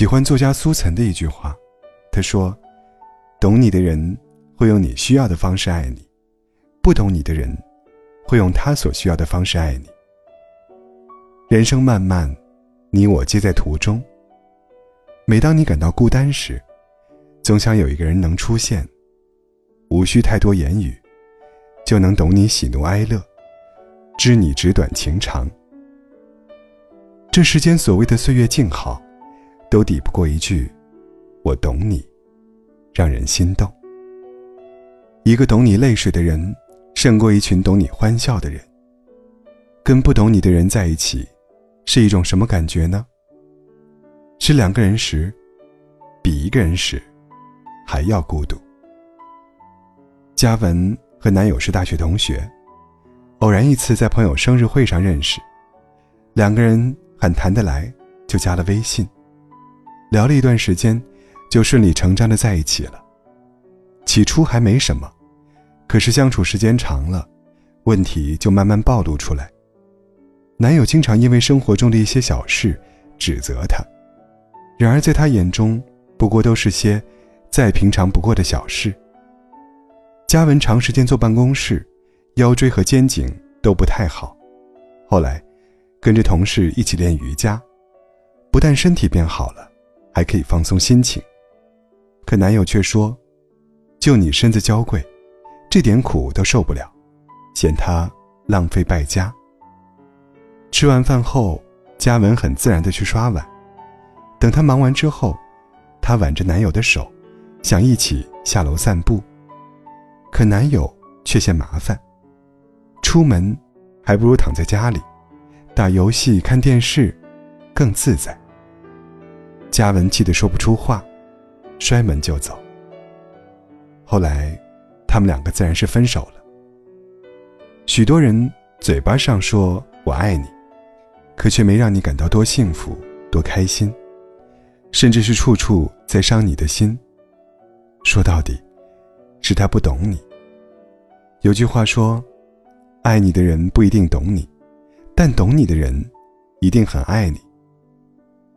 喜欢作家苏岑的一句话，他说：“懂你的人会用你需要的方式爱你，不懂你的人会用他所需要的方式爱你。”人生漫漫，你我皆在途中。每当你感到孤单时，总想有一个人能出现，无需太多言语，就能懂你喜怒哀乐，知你纸短情长。这世间所谓的岁月静好。都抵不过一句“我懂你”，让人心动。一个懂你泪水的人，胜过一群懂你欢笑的人。跟不懂你的人在一起，是一种什么感觉呢？是两个人时，比一个人时还要孤独。嘉文和男友是大学同学，偶然一次在朋友生日会上认识，两个人很谈得来，就加了微信。聊了一段时间，就顺理成章的在一起了。起初还没什么，可是相处时间长了，问题就慢慢暴露出来。男友经常因为生活中的一些小事指责她，然而在她眼中，不过都是些再平常不过的小事。嘉文长时间坐办公室，腰椎和肩颈都不太好，后来跟着同事一起练瑜伽，不但身体变好了。还可以放松心情，可男友却说：“就你身子娇贵，这点苦都受不了，嫌她浪费败家。”吃完饭后，嘉文很自然的去刷碗。等她忙完之后，她挽着男友的手，想一起下楼散步。可男友却嫌麻烦，出门还不如躺在家里，打游戏、看电视，更自在。嘉文气得说不出话，摔门就走。后来，他们两个自然是分手了。许多人嘴巴上说我爱你，可却没让你感到多幸福、多开心，甚至是处处在伤你的心。说到底，是他不懂你。有句话说：“爱你的人不一定懂你，但懂你的人一定很爱你。”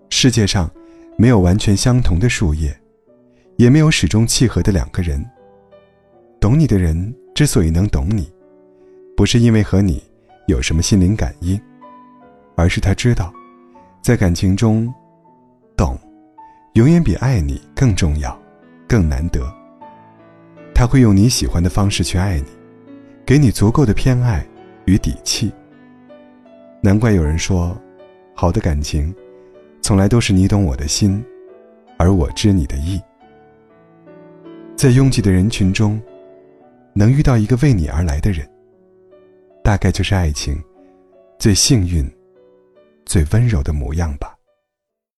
世界上。没有完全相同的树叶，也没有始终契合的两个人。懂你的人之所以能懂你，不是因为和你有什么心灵感应，而是他知道，在感情中，懂，永远比爱你更重要，更难得。他会用你喜欢的方式去爱你，给你足够的偏爱与底气。难怪有人说，好的感情。从来都是你懂我的心，而我知你的意。在拥挤的人群中，能遇到一个为你而来的人，大概就是爱情最幸运、最温柔的模样吧。